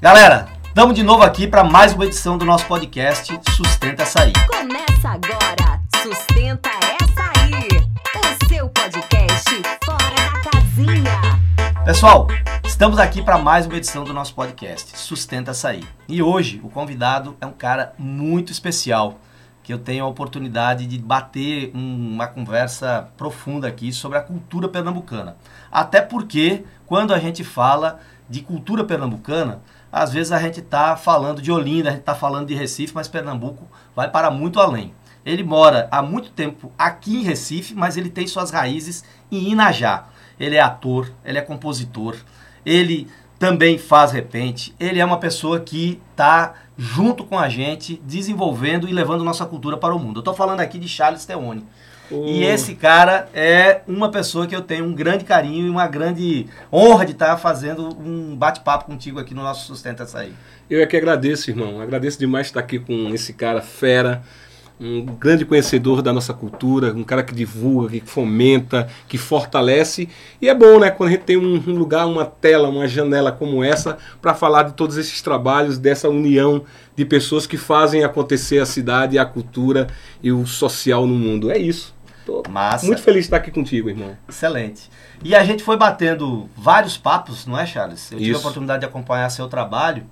Galera, estamos de novo aqui para mais uma edição do nosso podcast Sustenta Açaí. Começa agora, Sustenta Açaí, o seu podcast fora da casinha. Pessoal, estamos aqui para mais uma edição do nosso podcast Sustenta Açaí. E hoje o convidado é um cara muito especial que eu tenho a oportunidade de bater um, uma conversa profunda aqui sobre a cultura pernambucana. Até porque, quando a gente fala de cultura pernambucana, às vezes a gente está falando de Olinda, a gente está falando de Recife, mas Pernambuco vai para muito além. Ele mora há muito tempo aqui em Recife, mas ele tem suas raízes em Inajá. Ele é ator, ele é compositor, ele também faz repente. Ele é uma pessoa que está junto com a gente, desenvolvendo e levando nossa cultura para o mundo. Eu estou falando aqui de Charles Teone. E esse cara é uma pessoa que eu tenho um grande carinho e uma grande honra de estar fazendo um bate-papo contigo aqui no nosso Sustenta Açaí. Eu é que agradeço, irmão. Agradeço demais estar aqui com esse cara fera, um grande conhecedor da nossa cultura, um cara que divulga, que fomenta, que fortalece. E é bom, né, quando a gente tem um lugar, uma tela, uma janela como essa, para falar de todos esses trabalhos, dessa união de pessoas que fazem acontecer a cidade, a cultura e o social no mundo. É isso. Tô Massa. muito feliz de estar aqui contigo, irmão. Excelente. E a gente foi batendo vários papos, não é, Charles? Eu tive a Isso. oportunidade de acompanhar seu trabalho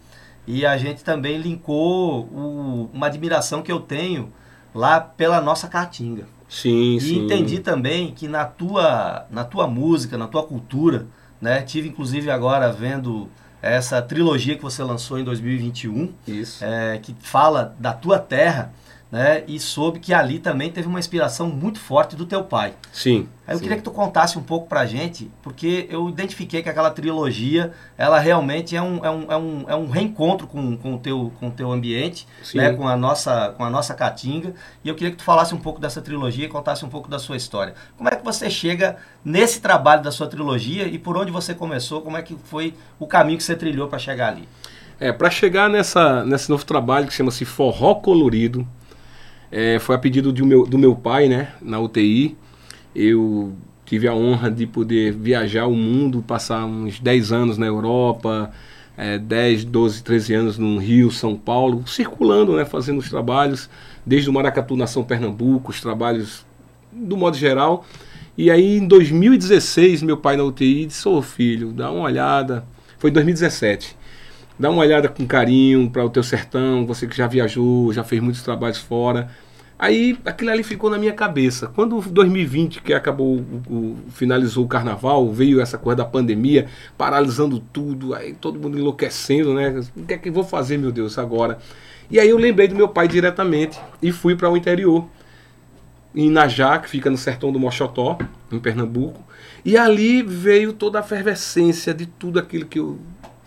e a gente também linkou o- uma admiração que eu tenho lá pela nossa caatinga. Sim, E sim. entendi também que na tua, na tua música, na tua cultura, né? Tive inclusive agora vendo essa trilogia que você lançou em 2021, Isso. é, que fala da tua terra, né? E soube que ali também teve uma inspiração muito forte do teu pai. Sim. Aí eu sim. queria que tu contasse um pouco pra gente, porque eu identifiquei que aquela trilogia, ela realmente é um, é um, é um, é um reencontro com, com, o teu, com o teu ambiente, Sim. né, com, a nossa, com a nossa caatinga. E eu queria que tu falasse um pouco dessa trilogia e contasse um pouco da sua história. Como é que você chega nesse trabalho da sua trilogia e por onde você começou, como é que foi o caminho que você trilhou para chegar ali? É, para chegar nessa, nesse novo trabalho que chama-se Forró Colorido, é, foi a pedido de meu, do meu pai, né, na UTI. Eu tive a honra de poder viajar o mundo, passar uns 10 anos na Europa, é, 10, 12, 13 anos no Rio, São Paulo, circulando, né, fazendo os trabalhos, desde o Maracatu, Nação Pernambuco, os trabalhos do modo geral. E aí em 2016, meu pai na UTI disse: Ô filho, dá uma olhada. Foi em 2017. Dá uma olhada com carinho para o teu sertão, você que já viajou, já fez muitos trabalhos fora. Aí aquilo ali ficou na minha cabeça. Quando 2020, que acabou, o, finalizou o carnaval, veio essa coisa da pandemia, paralisando tudo, aí todo mundo enlouquecendo, né? O que é que eu vou fazer, meu Deus, agora? E aí eu lembrei do meu pai diretamente e fui para o interior em Inajá, que fica no sertão do Mochotó, em Pernambuco. E ali veio toda a efervescência de tudo aquilo que eu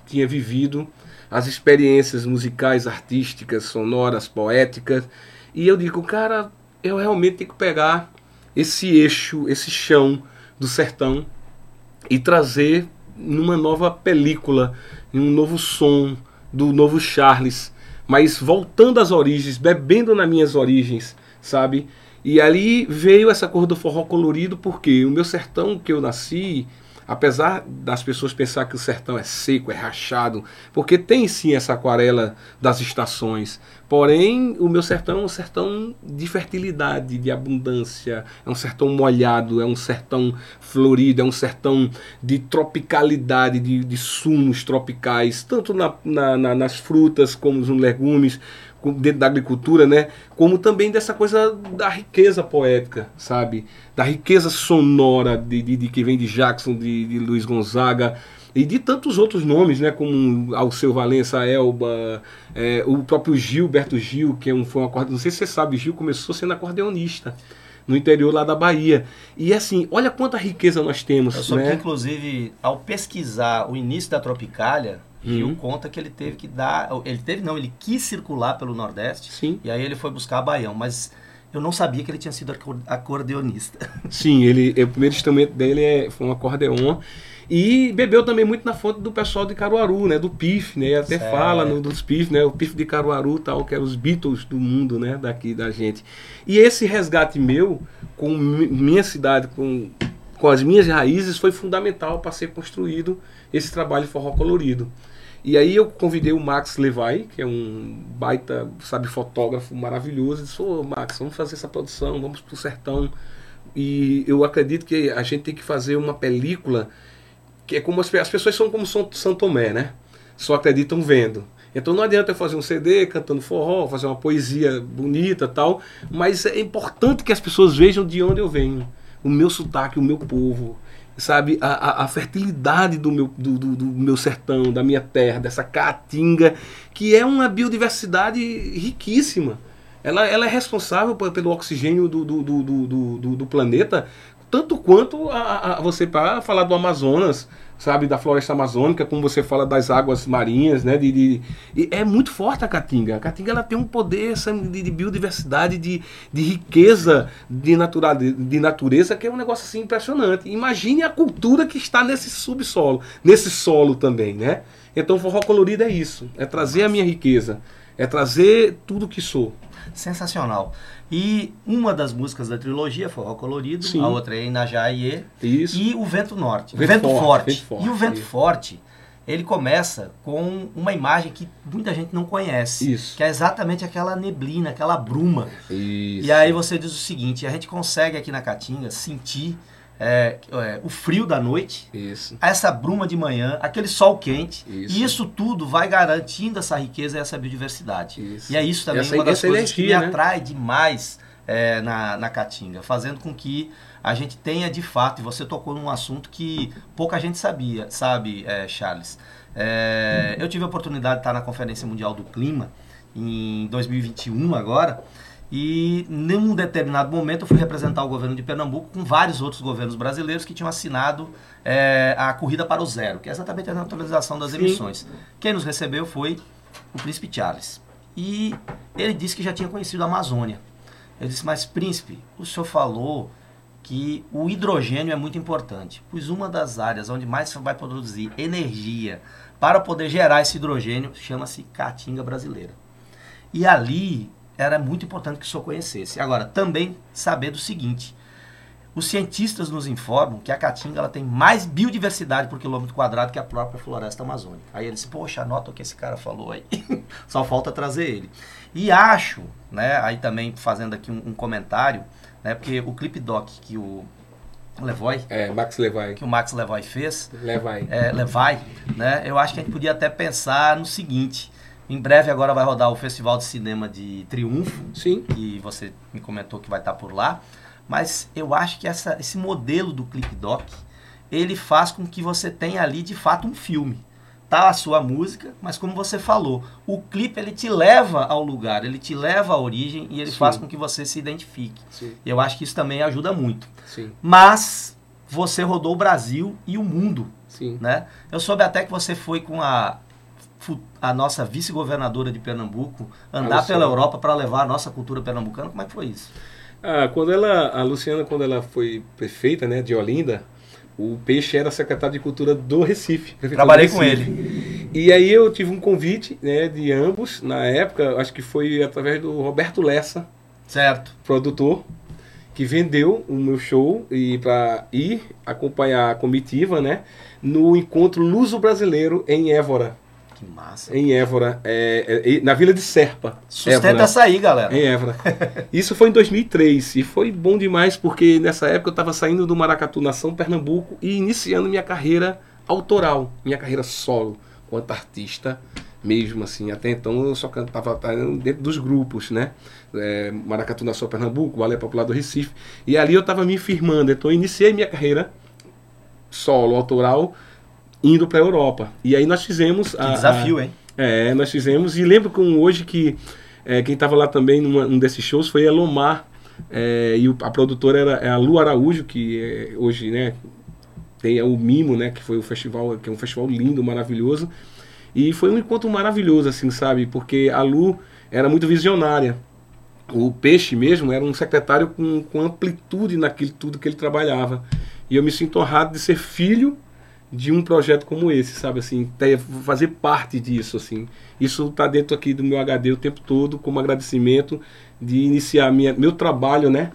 tinha vivido, as experiências musicais, artísticas, sonoras, poéticas. E eu digo, cara, eu realmente tenho que pegar esse eixo, esse chão do sertão e trazer numa nova película, um novo som do novo Charles, mas voltando às origens, bebendo nas minhas origens, sabe? E ali veio essa cor do forró colorido, porque o meu sertão que eu nasci, apesar das pessoas pensar que o sertão é seco, é rachado, porque tem sim essa aquarela das estações, porém o meu sertão é um sertão de fertilidade, de abundância, é um sertão molhado, é um sertão florido, é um sertão de tropicalidade, de, de sumos tropicais, tanto na- na- na- nas frutas como nos legumes, dentro da agricultura, né? Como também dessa coisa da riqueza poética, sabe? Da riqueza sonora de, de- de que vem de Jackson, de, de Luiz Gonzaga e de tantos outros nomes, né? Como Alceu Valença, Elba, é, o próprio Gilberto Gil, que é um, foi um acordeonista. Não sei se você sabe, Gil começou sendo acordeonista no interior lá da Bahia. E assim, olha quanta riqueza nós temos, Eu soube que, né? inclusive, ao pesquisar o início da Tropicália, Rio Uhum. conta que ele teve que dar. Ele teve, não, ele quis circular pelo Nordeste Sim. e aí ele foi buscar Baião, mas eu não sabia que ele tinha sido acor- acordeonista. Sim, ele, o primeiro instrumento dele é, foi um acordeon. E bebeu também muito na fonte do pessoal de Caruaru, né? Do PIF, né? Até Certo. fala no, dos PIF, né? O PIF de Caruaru tal, que eram os Beatles do mundo, né? Daqui da gente. E esse resgate meu, com mi- minha cidade, com, com as minhas raízes, foi fundamental para ser construído esse trabalho forró colorido. E aí eu convidei o Max Levai, que é um baita, sabe, fotógrafo maravilhoso. E disse, ô Max, vamos fazer essa produção, vamos pro sertão. E eu acredito que a gente tem que fazer uma película que é como as, as pessoas são como São, São Tomé, né? Só acreditam vendo. Então não adianta eu fazer um CD cantando forró, fazer uma poesia bonita tal, mas é importante que as pessoas vejam de onde eu venho, o meu sotaque, o meu povo, sabe, a, a, a fertilidade do meu, do, do, do, meu sertão, da minha terra, dessa caatinga, que é uma biodiversidade riquíssima. Ela, ela é responsável pelo oxigênio do, do, do, do, do, do planeta, tanto quanto a, a você para falar do Amazonas, sabe, da floresta amazônica, como você fala das águas marinhas, né, de, de é muito forte a Caatinga. A Caatinga ela tem um poder de, de biodiversidade, de, de riqueza de, natura, de natureza, que é um negócio assim impressionante. Imagine a cultura que está nesse subsolo, nesse solo também, né? Então forró colorido é isso, é trazer a minha riqueza, é trazer tudo que sou. Sensacional. E uma das músicas da trilogia, Forró Colorido, Sim. a outra é Inajaiê. Isso. E o Vento Norte. O Vento, vento, forte, forte. vento, forte, E o Vento isso. Forte, ele começa com uma imagem que muita gente não conhece. Isso. Que é exatamente aquela neblina, aquela bruma. Isso. E aí você diz o seguinte, a gente consegue aqui na Caatinga sentir é, é, o frio da noite, isso. essa bruma de manhã, aquele sol quente. Isso. E isso tudo vai garantindo essa riqueza e essa biodiversidade. Isso. E é isso também essa, uma das coisas energia, que me né? atrai demais é, na, na Caatinga, fazendo com que a gente tenha de fato, e você tocou num assunto que pouca gente sabia, sabe, é, Charles? É, eu tive a oportunidade de estar na Conferência Mundial do Clima em 2021 agora, e num determinado momento eu fui representar o governo de Pernambuco com vários outros governos brasileiros que tinham assinado é, a Corrida para o Zero, que é exatamente a neutralização das Sim. emissões. Quem nos recebeu foi o príncipe Charles. E ele disse que já tinha conhecido a Amazônia. Eu disse, mas príncipe, o senhor falou que o hidrogênio é muito importante, pois uma das áreas onde mais você vai produzir energia para poder gerar esse hidrogênio chama-se Caatinga Brasileira. E ali era muito importante que o senhor conhecesse. Agora, também saber do seguinte: os cientistas nos informam que a Caatinga ela tem mais biodiversidade por quilômetro quadrado que a própria floresta amazônica. Aí eles, poxa, anota o que esse cara falou aí. Só falta trazer ele. E acho, né, aí também fazendo aqui um, um comentário, né, porque o clip doc que o Levoy, É, Max Levai. que o Max Levoy fez, Levai. é, Levai, né, eu acho que a gente podia até pensar no seguinte. Em breve agora vai rodar o Festival de Cinema de Triunfo, Sim. que você me comentou que vai estar por lá. Mas eu acho que essa, esse modelo do clip doc, ele faz com que você tenha ali de fato um filme. Tá a sua música, mas como você falou, o clipe ele te leva ao lugar, ele te leva à origem e ele Sim. faz com que você se identifique. Sim. E eu acho que isso também ajuda muito. Sim. Mas você rodou o Brasil e o mundo, Sim. né? Eu soube até que você foi com a a nossa vice-governadora de Pernambuco andar pela Europa para levar a nossa cultura pernambucana. Como é que foi isso? Ah, quando ela, a Luciana, quando ela foi prefeita, né, de Olinda, o Peixe era secretário de Cultura do Recife. Trabalhei do com Recife. E aí eu tive um convite, né, de ambos na época, acho que foi através do Roberto Lessa, Certo. produtor, que vendeu o meu show e para ir acompanhar a comitiva, né, no encontro luso brasileiro em Évora, Que massa. em Évora, é, é, na Vila de Serpa. Sustenta Évora. essa aí, galera. Em Évora. Isso foi em 2003 e foi bom demais porque nessa época eu estava saindo do Maracatu Nação, Pernambuco e iniciando minha carreira autoral, minha carreira solo, quanto artista mesmo assim. Até então eu só cantava dentro dos grupos, né? É, Maracatu Nação, Pernambuco, Balé Popular do Recife. E ali eu estava me firmando. Então eu iniciei minha carreira solo, autoral, indo para a Europa. E aí nós fizemos Que a- desafio, a- hein? é, nós fizemos. E lembro com hoje que é, quem estava lá também num desses shows foi a Lomar. é, e o- a produtora era é a Lu Araújo, que é, hoje né, tem o Mimo, né, que foi o festival, que é um festival lindo, maravilhoso. E foi um encontro maravilhoso, assim, sabe? Porque a Lu era muito visionária. O Peixe mesmo era um secretário com, com amplitude naquilo tudo que ele trabalhava. E eu me sinto honrado de ser filho de um projeto como esse, sabe assim, ter- fazer parte disso assim. Isso está dentro aqui do meu HD o tempo todo como agradecimento de iniciar minha, meu trabalho, né,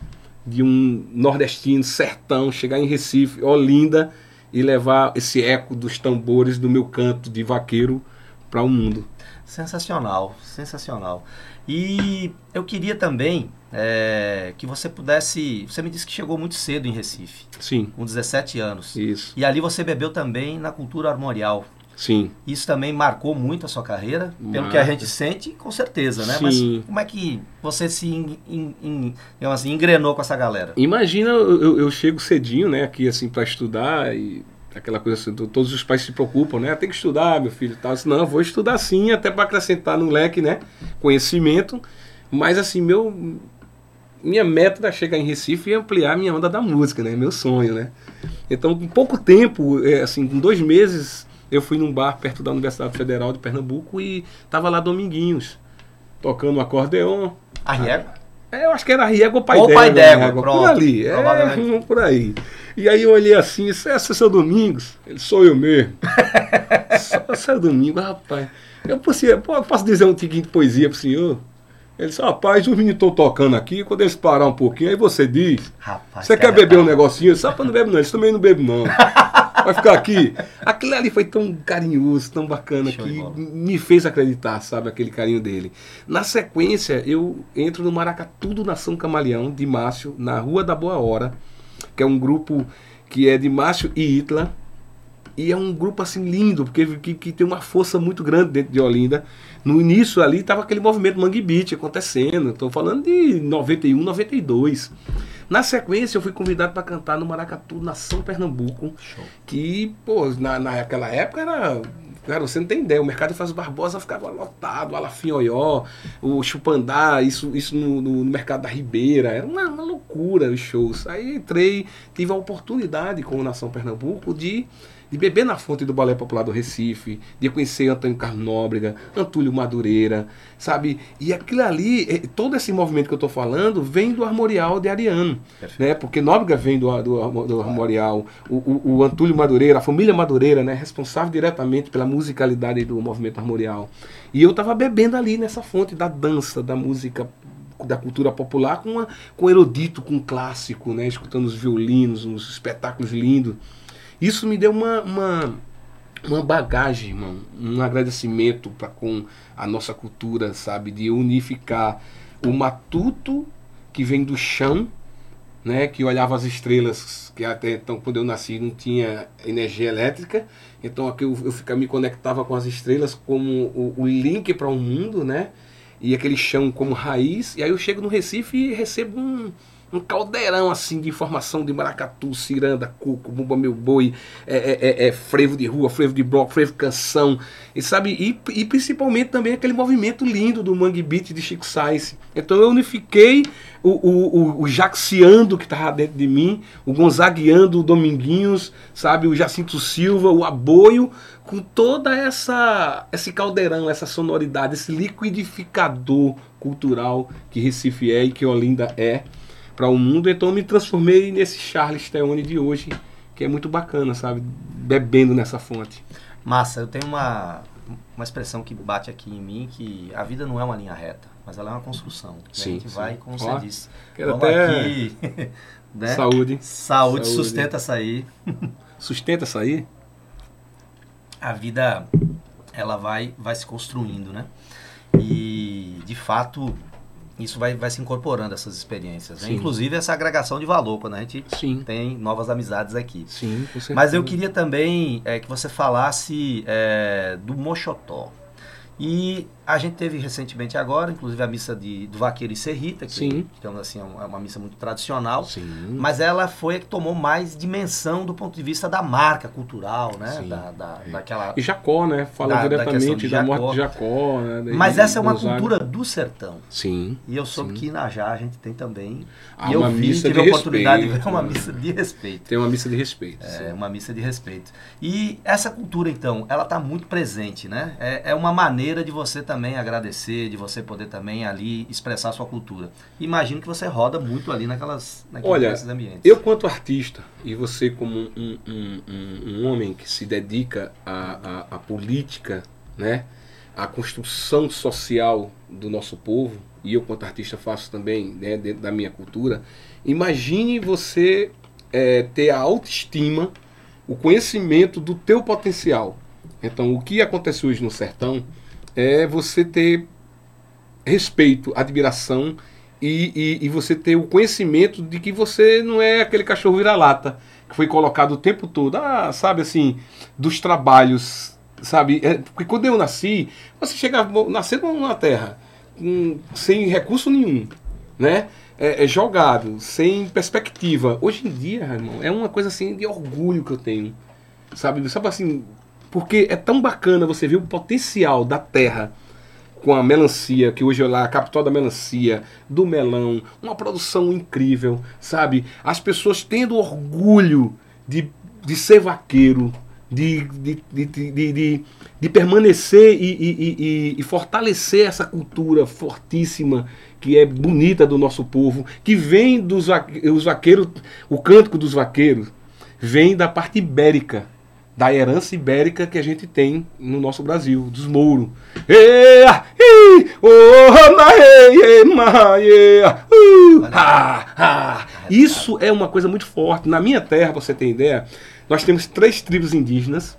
de um nordestino sertão, chegar em Recife, Olinda e levar esse eco dos tambores do meu canto de vaqueiro para o mundo. Sensacional, sensacional. E eu queria também é, que você pudesse. Você me disse que chegou muito cedo em Recife, Sim, com 17 anos. isso. E ali você bebeu também na cultura armorial. Sim. Isso também marcou muito a sua carreira, pelo Marca. que a gente sente, com certeza, né? Sim. Mas como é que você se en- en- digamos assim, engrenou com essa galera? Imagina, eu, eu- chego cedinho, né, aqui assim para estudar e aquela coisa assim, to- todos os pais se preocupam, né? Tem que estudar, meu filho, tal. Disse, não, eu vou estudar sim, até para acrescentar no leque, né, conhecimento. Mas assim, meu minha meta era chegar em Recife e ampliar minha onda da música, né? Meu sonho, né? Então, em pouco tempo, é, assim, com dois meses, eu fui num bar perto da Universidade Federal de Pernambuco e tava lá Dominguinhos, tocando um acordeon, A Riego? é, eu acho que era Riego ou Pai Ou. Pai d'Égua, né? Por ali, é, por aí. E aí eu olhei assim, esse é seu Domingos? Ele, sou eu mesmo. Só seu Domingos, rapaz. Eu posso, eu posso dizer um tiquinho de poesia pro senhor? Ele disse, rapaz, os meninos estão tocando aqui, quando eles parar um pouquinho, aí você diz, Rapaz, você quer beber tá- um negocinho? Só para não bebe não, eles também não bebem não. Vai ficar aqui. Aquilo ali foi tão carinhoso, tão bacana, Show que me fez acreditar, sabe, aquele carinho dele. Na sequência, eu entro no Maracatu do Nação Camaleão, de Márcio, na Rua da Boa Hora, que é um grupo que é de Márcio e Itla. E é um grupo assim lindo, porque que, que tem uma força muito grande dentro de Olinda. No início ali estava aquele movimento Mangue Beat acontecendo. Estou falando de 91, 92. Na sequência, eu fui convidado para cantar no Maracatu, Nação Pernambuco. Show. Que, pô, na, naquela época era. Cara, você não tem ideia, o mercado de Faz Barbosa ficava lotado, Alafinhoió, o Chupandá, isso, isso no, no- no mercado da Ribeira, era uma, uma loucura os shows. Aí entrei, tive a oportunidade com o Nação Pernambuco de, de beber na fonte do Balé Popular do Recife, de conhecer Antônio Carlos Nóbrega, Antúlio Madureira, sabe? E aquilo ali, eh, todo esse movimento que eu tô falando, vem do Armorial de Ariano Perfeito. né? Porque Nóbrega vem do, do, do Armorial, o, o, o Antúlio Madureira, a família Madureira, né? Responsável diretamente pela musicalidade do movimento armorial. E eu tava bebendo ali nessa fonte da dança, da música, da cultura popular, com, uma, com erudito, com clássico, né? Escutando os violinos, uns espetáculos lindos. Isso me deu uma, uma, uma bagagem, irmão, um agradecimento para com a nossa cultura, sabe? De unificar o matuto que vem do chão, né? Que olhava as estrelas, que até então, quando eu nasci, não tinha energia elétrica. Então aqui eu, eu ficava, me conectava com as estrelas como o, o link para o mundo, né? E aquele chão como raiz. E aí eu chego no Recife e recebo um, um caldeirão assim de informação de maracatu, ciranda, coco, bumba meu boi, é, é, é, é frevo de rua, frevo de bloco, frevo canção, e sabe, e, e principalmente também aquele movimento lindo do Mangue Beat de Chico Sainz. Então eu unifiquei o, o, o, o Jaxiando que estava dentro de mim, o Gonzagueando, o Dominguinhos, sabe, o Jacinto Silva, o Aboio, com toda essa esse caldeirão, essa sonoridade, esse liquidificador cultural que Recife é e que Olinda é para o mundo. Então eu me transformei nesse Charles Theone de hoje, que é muito bacana, sabe, bebendo nessa fonte. Massa, eu tenho uma, uma expressão que bate aqui em mim que a vida não é uma linha reta, mas ela é uma construção. E Sim, a gente sim. vai, como Ó, você disse. Quero vamos até aqui, né? saúde. Saúde, Saúde. sustenta aí. Sustenta aí? A vida ela vai vai se construindo, né? E de fato isso vai, vai se incorporando essas experiências, né? Inclusive essa agregação de valor quando a gente Sim. tem novas amizades aqui. Sim, com certeza. Mas eu queria também é, que você falasse é, do Mochotó. E a gente teve recentemente agora, inclusive a missa de, do Vaqueiro e Serrita, que, Sim. digamos assim, é uma, é uma missa muito tradicional. Sim. Mas ela foi a que tomou mais dimensão do ponto de vista da marca cultural, né? Sim. Da, da, daquela... E Jacó, né? Fala Da- da diretamente de da, morte de Jacó. Né? Mas essa é uma cultura do sertão. Sim. E eu soube que na Já a gente tem também. Há e eu vi, tive a oportunidade de ver respeito, uma né? missa de respeito. Tem uma missa de respeito. É uma missa de respeito. E essa cultura, então, ela está muito presente, né? É, é uma maneira de você também agradecer, de você poder também ali expressar sua cultura. Imagino que você roda muito ali naquelas, naqueles Olha, ambientes. Eu, quanto artista, e você, como um, um, um- um homem que se dedica à, à, à política, né? à construção social do nosso povo, e eu, quanto artista, faço também né, dentro da minha cultura, imagine você é, ter a autoestima, o conhecimento do teu potencial. Então, o que acontece hoje no sertão é você ter respeito, admiração e, e, e você ter o conhecimento de que você não é aquele cachorro vira-lata que foi colocado o tempo todo, ah, sabe assim, dos trabalhos, sabe? É, porque quando eu nasci, você chega nascer numa terra sem recurso nenhum, né? É, é jogado, sem perspectiva. Hoje em dia, irmão, é uma coisa assim de orgulho que eu tenho, sabe? Sabe assim, porque é tão bacana você ver o potencial da terra com a melancia, que hoje é lá a capital da melancia, do melão, uma produção incrível, sabe? As pessoas tendo orgulho de, de ser vaqueiro, de, de, de, de, de, permanecer e, e, e, e, fortalecer essa cultura fortíssima que é bonita do nosso povo, que vem dos os vaqueiros, o cântico dos vaqueiros, vem da parte ibérica da herança ibérica que a gente tem no nosso Brasil, dos mouros. Isso é uma coisa muito forte. Na minha terra, pra você ter ideia, nós temos três tribos indígenas,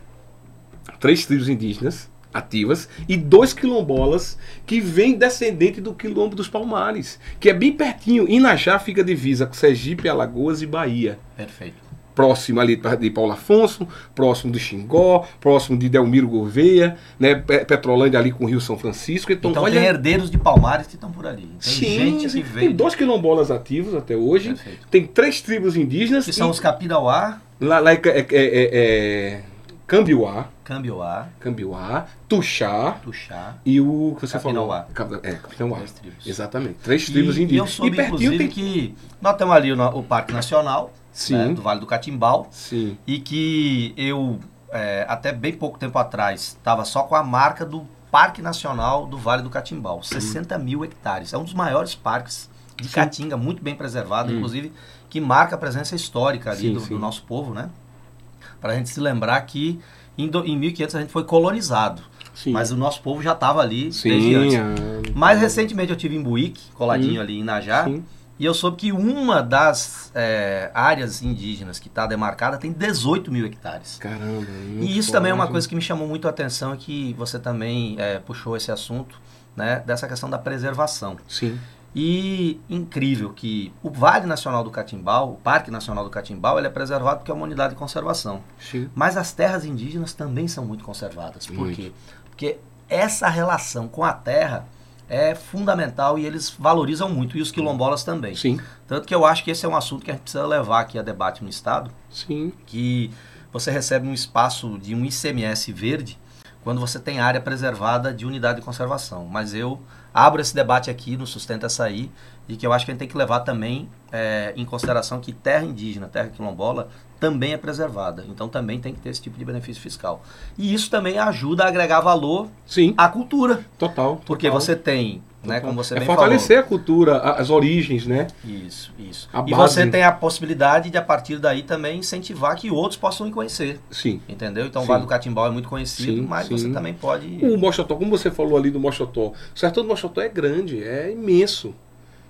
três tribos indígenas ativas e dois quilombolas que vêm descendente do quilombo dos Palmares, que é bem pertinho. Inajá fica divisa com Sergipe, Alagoas e Bahia. Perfeito próximo ali de Paulo Afonso, próximo do Xingó, próximo de Delmiro Gouveia, né, Petrolândia ali com o Rio São Francisco. Então, então olha... tem herdeiros de Palmares que estão por ali. Tem Sim, gente que veio. Tem dois quilombolas ativos até hoje. Perfeito. Tem três tribos indígenas. Que e... são os Capirauá. Lá, lá é, é, é, é Cambiuá. Cambiuá. Cambiuá, Tuxá. Tuxá. E o que você Capinauá. falou? É, Capinauá. Três tribos. Exatamente. Três tribos e, indígenas. E eu soube, e pertinho tem que. Nós temos ali o, o Parque Nacional, né, do Vale do Catimbau. Sim. E que eu, é, até bem pouco tempo atrás, estava só com a marca do Parque Nacional do Vale do Catimbau. 60 mil hectares. É um dos maiores parques de sim. Caatinga, muito bem preservado, hum. inclusive, que marca a presença histórica ali sim, do, do, nosso povo, né? Para a gente se lembrar que em, do, em 1500 a gente foi colonizado. Sim. Mas o nosso povo já estava ali Sim, desde antes. É... Mais recentemente eu tive em Buíque, coladinho hum. ali em Najá. Sim. E eu soube que uma das é, áreas indígenas que está demarcada tem 18 mil hectares. Caramba. E isso também é uma coisa que me chamou muito a atenção e que você também é, puxou esse assunto, né? Dessa questão da preservação. Sim. E incrível que o Vale Nacional do Catimbau, o Parque Nacional do Catimbau, ele é preservado porque é uma unidade de conservação. Sim. Mas as terras indígenas também são muito conservadas. Por muito. quê? Porque essa relação com a terra é fundamental e eles valorizam muito, e os quilombolas também. Sim. Tanto que eu acho que esse é um assunto que a gente precisa levar aqui a debate no Estado. Sim. Que você recebe um espaço de um ICMS verde quando você tem área preservada de unidade de conservação. Mas eu abro esse debate aqui no Sustenta Açaí e que eu acho que a gente tem que levar também é, em consideração que terra indígena, terra quilombola, também é preservada. Então também tem que ter esse tipo de benefício fiscal. E isso também ajuda a agregar valor Sim. à cultura. Total. Porque total. você tem, né, como você é bem fortalecer falou. a cultura, as origens, né? Isso, isso. A e base. você tem a possibilidade de, a partir daí, também incentivar que outros possam conhecer. Sim. Entendeu? Então Sim. o Vale do Catimbau é muito conhecido, Sim, mas sim. você também pode. O Mochotó, como você falou ali do Mochotó, o sertão do Mochotó é grande, é imenso.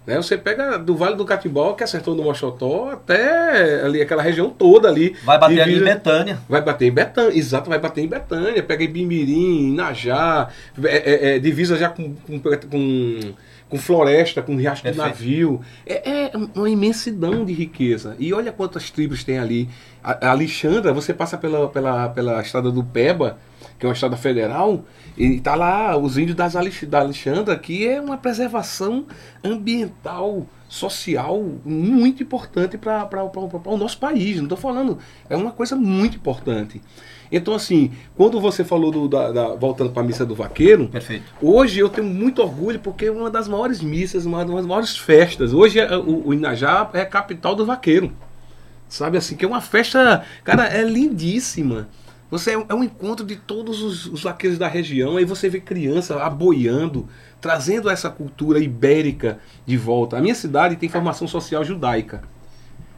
Né? Você pega do Vale do Catimbau, que sertão do Mochotó, até ali aquela região toda ali. Vai bater ali em divisa- Betânia. Vai bater em Betânia, exato, vai bater em Betânia. Pega em Bimirim, Inajá, é, é, é, divisa já com, com, com, com floresta, com riacho de navio. É, é uma imensidão de riqueza. E olha quantas tribos tem ali. A, a Alexandra, você passa pela, pela, pela estrada do Peba, que é uma estrada federal, e tá lá os índios das Alex- da Alexandra, que é uma preservação ambiental, social, muito importante para o nosso país. Não estou falando, é uma coisa muito importante. Então, assim, quando você falou do, da, da- voltando para a missa do vaqueiro, Perfeito. Hoje eu tenho muito orgulho porque é uma das maiores missas, uma das maiores festas. Hoje é- o, o Inajá é a capital do vaqueiro. Sabe assim, que é uma festa, cara, é lindíssima. Você é, um- é um encontro de todos os, os vaqueiros da região, aí você vê criança aboiando, trazendo essa cultura ibérica de volta. A minha cidade tem formação social judaica.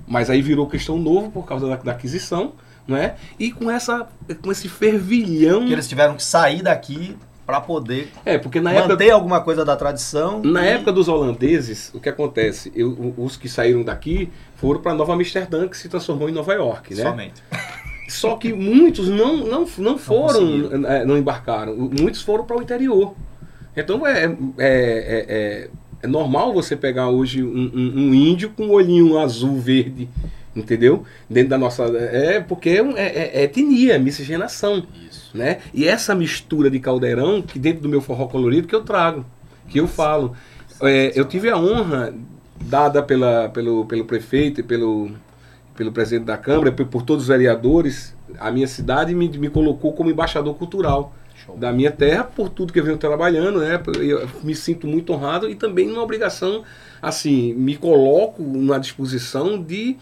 Mas aí virou questão novo por causa da, da aquisição, não é? E com essa com esse fervilhão. Que eles tiveram que sair daqui para poder É, porque na época manter alguma coisa da tradição. Na e- época dos holandeses, o que acontece? Eu- os que saíram daqui foram para Nova Amsterdã, que se transformou em Nova York, né? Somente. Só que muitos não, não, não foram, é, não embarcaram. Muitos foram para o interior. Então é, é, é, é- é normal você pegar hoje um, um- um índio com um olhinho azul, verde, entendeu? Dentro da nossa. É porque é, um- é, é etnia, é miscigenação. Isso. Né? E essa mistura de caldeirão, que dentro do meu forró colorido, que eu trago, que eu falo. É, eu tive a honra, dada pela, pelo, pelo prefeito e pelo, pelo presidente da Câmara, por, por todos os vereadores, a minha cidade me, me colocou como embaixador cultural Show. da minha terra por tudo que eu venho trabalhando, né? Eu me sinto muito honrado e também numa obrigação, assim, me coloco na disposição de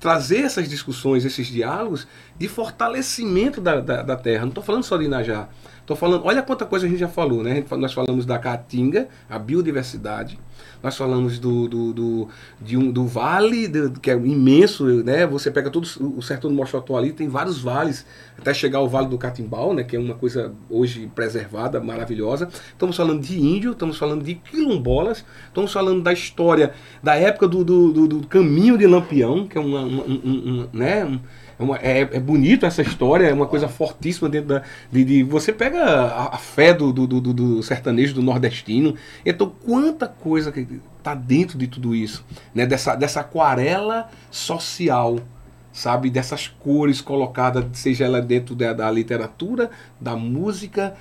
trazer essas discussões, esses diálogos de fortalecimento da, da, da terra. Não estou falando só de Inajá. Estou falando, olha quanta coisa a gente já falou, né? Gente nós falamos da caatinga, a biodiversidade. Nós falamos do, do, do, de um, do vale, do- que é imenso, né? Você pega todo o sertão do Mochotó ali, tem vários vales, até chegar ao Vale do Catimbau, né? Que é uma coisa hoje preservada, maravilhosa. Estamos falando de índio, estamos falando de quilombolas, estamos falando da história da época do, do, do- do caminho de Lampião, que é uma, uma- um- um- um, né? É, uma- é- é bonito essa história, é uma coisa fortíssima dentro da. De, de- você pega a, a fé do, do, do- do sertanejo do nordestino. Então, quanta coisa que está dentro de tudo isso, né? Dessa, dessa aquarela social, sabe? Dessas cores colocadas, seja ela dentro da, da literatura, da música,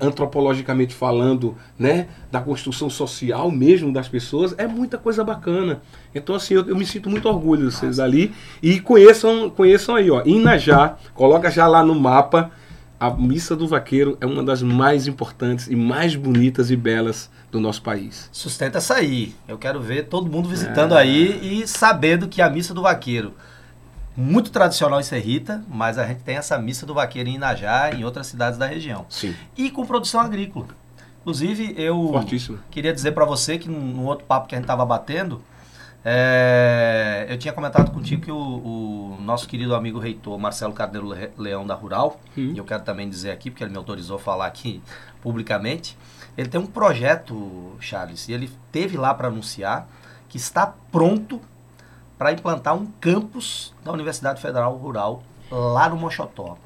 antropologicamente falando, né? Da construção social mesmo das pessoas, é muita coisa bacana. Então, assim, eu, eu me sinto muito orgulho de vocês dali. E conheçam, conheçam aí, ó, Inajá, coloca já lá no mapa. A Missa do Vaqueiro é uma das mais importantes e mais bonitas e belas do nosso país. Sustenta essa aí. Eu quero ver todo mundo visitando É. aí e sabendo que a missa do vaqueiro muito tradicional em Serrita, mas a gente tem essa missa do vaqueiro em Inajá e em outras cidades da região. Sim. E com produção agrícola. Inclusive, eu Fortíssimo. queria dizer para você que num outro papo que a gente estava batendo, é, eu tinha comentado contigo que o, o nosso querido amigo reitor Marcelo Carneiro Le- Leão da Rural, Hum. e eu quero também dizer aqui, porque ele me autorizou a falar aqui publicamente, ele tem um projeto, Charles, e ele teve lá para anunciar que está pronto para implantar um campus da Universidade Federal Rural lá no Mochotó,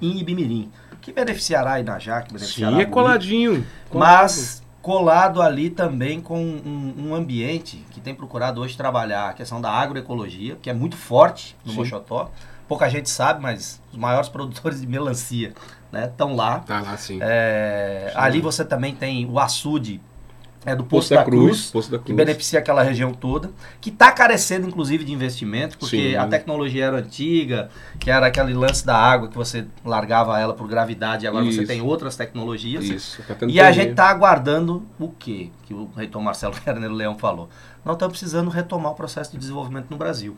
em Ibimirim, que beneficiará a Inajá, que beneficiará Sim, é coladinho. mas colado ali também com um, um ambiente que tem procurado hoje trabalhar a questão da agroecologia, que é muito forte no Sim. Mochotó. Pouca gente sabe, mas os maiores produtores de melancia estão lá. Tá lá sim. É, Sim. ali você também tem o açude é, do Poço Poço da, Cruz, Poço da que Cruz. beneficia aquela região toda, que está carecendo inclusive de investimento, porque Sim. a tecnologia era antiga, que era aquele lance da água que você largava ela por gravidade, e agora você Isso. tem outras tecnologias. Isso. tá E a gente está aguardando o quê? Que o reitor Marcelo Carneiro Leão falou. Nós estamos precisando retomar o processo de desenvolvimento no Brasil.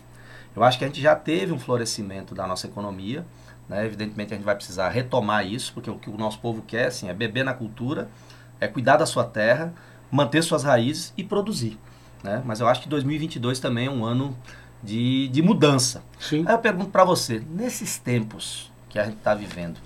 Eu acho que a gente já teve um florescimento da nossa economia. Né? Evidentemente a gente vai precisar retomar isso, porque o que o nosso povo quer assim, é beber na cultura, é cuidar da sua terra, manter suas raízes e produzir. Né? Mas eu acho que 2022 também é um ano de, de mudança. Sim. Aí eu pergunto para você, nesses tempos que a gente está vivendo,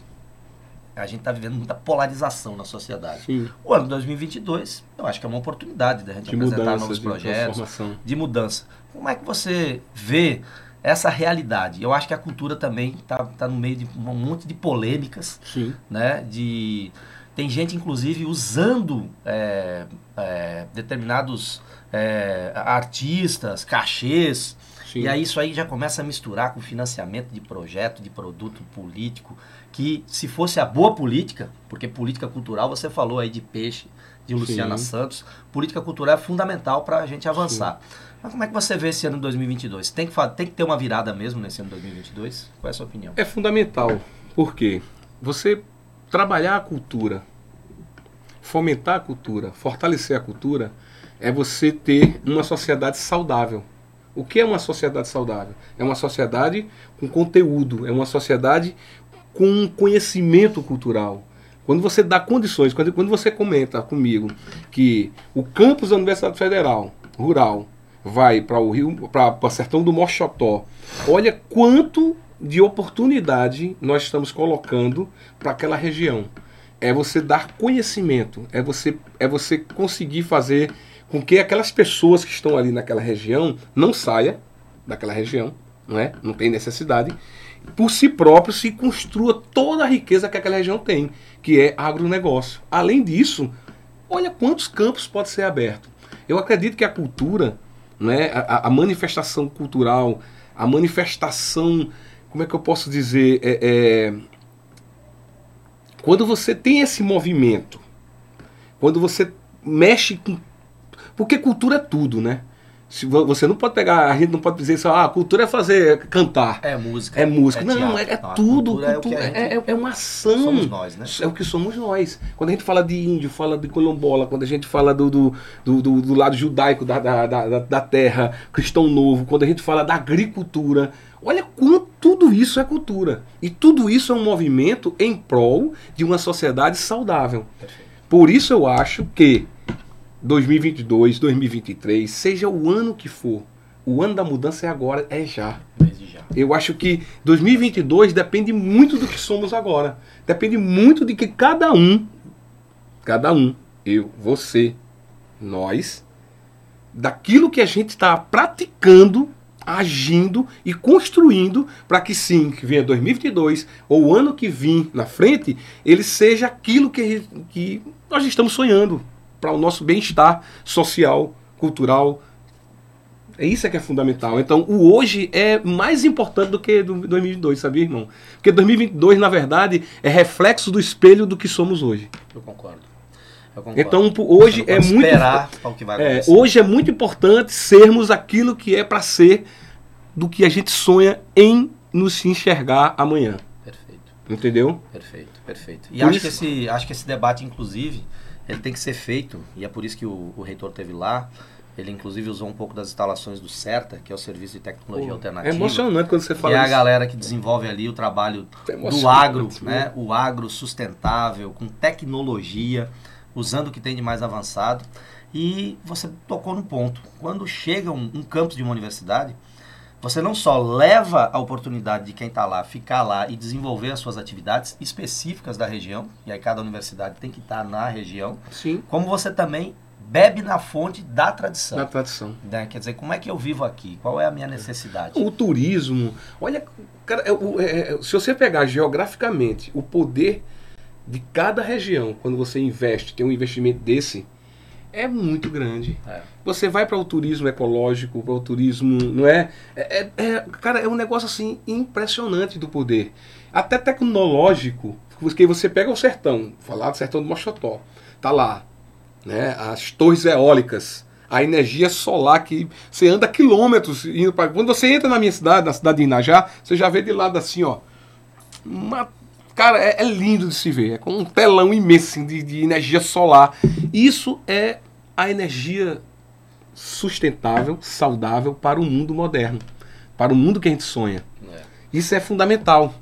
a gente está vivendo muita polarização na sociedade. Sim. O ano 2022, eu acho que é uma oportunidade da gente De apresentar mudança, novos de projetos, de mudança. Como é que você vê essa realidade? Eu acho que a cultura também está tá no meio de um monte de polêmicas, Sim. né? De tem gente inclusive usando é, é, determinados é, artistas, cachês. Sim. E aí isso aí já começa a misturar com financiamento de projeto, de produto político, que se fosse a boa política, porque política cultural, você falou aí de peixe, de Luciana Sim. Santos, política cultural é fundamental para a gente avançar. Mas como é que você vê esse ano de 2022? Tem que, tem que ter uma virada mesmo nesse ano de 2022? Qual é a sua opinião? É fundamental. Por quê? Você trabalhar a cultura, fomentar a cultura, fortalecer a cultura, é você ter uma sociedade saudável. O que é uma sociedade saudável? É uma sociedade com conteúdo, é uma sociedade com conhecimento cultural. Quando você dá condições, quando, quando você comenta comigo que o campus da Universidade Federal Rural vai para o Rio, para o sertão do Mochotó, olha quanto de oportunidade nós estamos colocando para aquela região. É você dar conhecimento, é você, é você conseguir fazer com que aquelas pessoas que estão ali naquela região não saia daquela região, não é? Não tem necessidade. por si próprio, se construa toda a riqueza que aquela região tem, que é agronegócio. Além disso, olha quantos campos pode ser aberto. Eu acredito que a cultura, né, a, a manifestação cultural, a manifestação, como é que eu posso dizer, é, é, quando você tem esse movimento, quando você mexe com. Porque cultura é tudo, né? Se você não pode pegar, a gente não pode dizer só, ah, cultura é fazer cantar. É música. É música. É não, teatro. é, é a tudo. cultura é cultura a gente- é, é- é uma ação. Somos nós, né? É o que somos nós. Quando a gente fala de índio, fala de colombola, quando a gente fala do, do, do, do- do lado judaico da, da, da, da terra, cristão novo, quando a gente fala da agricultura, olha quanto tudo isso é cultura. E tudo isso é um movimento em prol de uma sociedade saudável. Por isso eu acho que 2022, 2023, seja o ano que for, o ano da mudança é agora, é já. Eu acho que 2022 depende muito do que somos agora. Depende muito de que cada um, cada um, eu, você, nós, daquilo que a gente está praticando, agindo e construindo para que sim, que venha 2022 ou o ano que vim na frente, ele seja aquilo que, que nós estamos sonhando para o nosso bem-estar social, cultural, é isso é que é fundamental. Então, o hoje é mais importante do que do 2022, sabia, irmão? Porque 2022, na verdade, é reflexo do espelho do que somos hoje. Eu concordo. Eu concordo. Então, hoje é muito esperar o que vai é, acontecer. hoje é muito importante sermos aquilo que é para ser do que a gente sonha em nos enxergar amanhã. Perfeito. Entendeu? Perfeito, perfeito. E Por acho isso- que, esse, acho que esse debate, inclusive, ele tem que ser feito, e é por isso que o, o reitor teve lá. Ele, inclusive, usou um pouco das instalações do CERTA, que é o Serviço de Tecnologia É Alternativa. emocionante quando você fala é a galera que desenvolve ali o trabalho É do agro, né? né? O agro sustentável, com tecnologia, usando o que tem de mais avançado. E você tocou no ponto. Quando chega um, um campus de uma universidade, você não só leva a oportunidade de quem está lá ficar lá e desenvolver as suas atividades específicas da região, e aí cada universidade tem que estar na região, Sim, como você também bebe na fonte da tradição. na tradição. né? Quer dizer, como é que eu vivo aqui? Qual é a minha necessidade? O turismo, olha, cara, é, é, é, se você pegar geograficamente o poder de cada região, quando você investe, tem um investimento desse, é muito grande. É. Você vai para o turismo ecológico, para o turismo, não é? É, é- é- Cara, é um negócio assim impressionante do poder. Até tecnológico, porque você pega o sertão, falar do sertão do Mochotó, tá lá, né? As torres eólicas, a energia solar que você anda quilômetros indo para. Quando você entra na minha cidade, na cidade de Inajá, você já vê de lado assim, ó. Uma Cara, é, é lindo de se ver. É com um telão imenso assim, de, de energia solar. Isso é a energia sustentável, saudável para o mundo moderno. Para o mundo que a gente sonha. É, Isso é fundamental.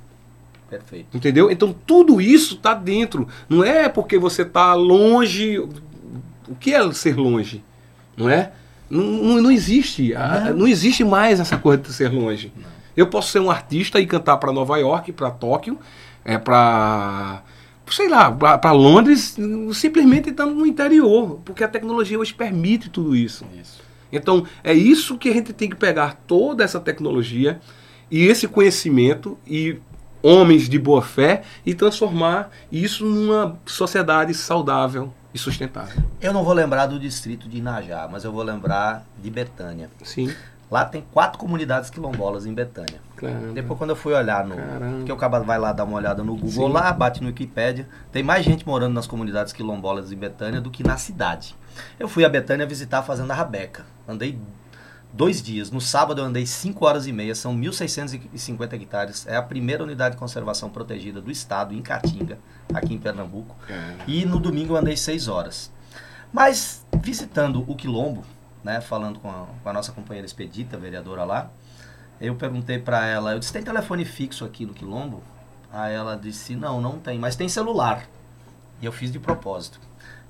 perfeito. Entendeu? Então tudo isso está dentro. Não é porque você está longe. O que é ser longe? Não é? Não, não, não existe. Não. Não existe mais essa coisa de ser longe. Eu posso ser um artista e cantar para Nova York, para Tóquio, é para sei lá, para Londres, simplesmente estando no interior, porque a tecnologia hoje permite tudo isso. Isso. Então, é isso que a gente tem que pegar toda essa tecnologia e esse conhecimento e homens de boa fé e transformar isso numa sociedade saudável e sustentável. Eu não vou lembrar do distrito de Inajá, mas eu vou lembrar de Betânia. Sim, Lá tem quatro comunidades quilombolas em Betânia. claro. Depois quando eu fui olhar no... Caramba. Porque o cara vai lá dar uma olhada no Google Sim. lá, bate no Wikipédia. Tem mais gente morando nas comunidades quilombolas em Betânia do que na cidade. Eu fui a Betânia visitar a Fazenda Rabeca. Andei dois dias. No sábado eu andei 5 horas e meia. São 1.650 hectares. É a primeira unidade de conservação protegida do estado, em Caatinga, aqui em Pernambuco. E no domingo eu andei 6 horas. Mas visitando o Quilombo, né, falando com a, com a nossa companheira Expedita, vereadora lá, eu perguntei pra ela, eu disse, tem telefone fixo aqui no Quilombo? Aí ela disse, não, não tem, mas tem celular. E eu fiz de propósito.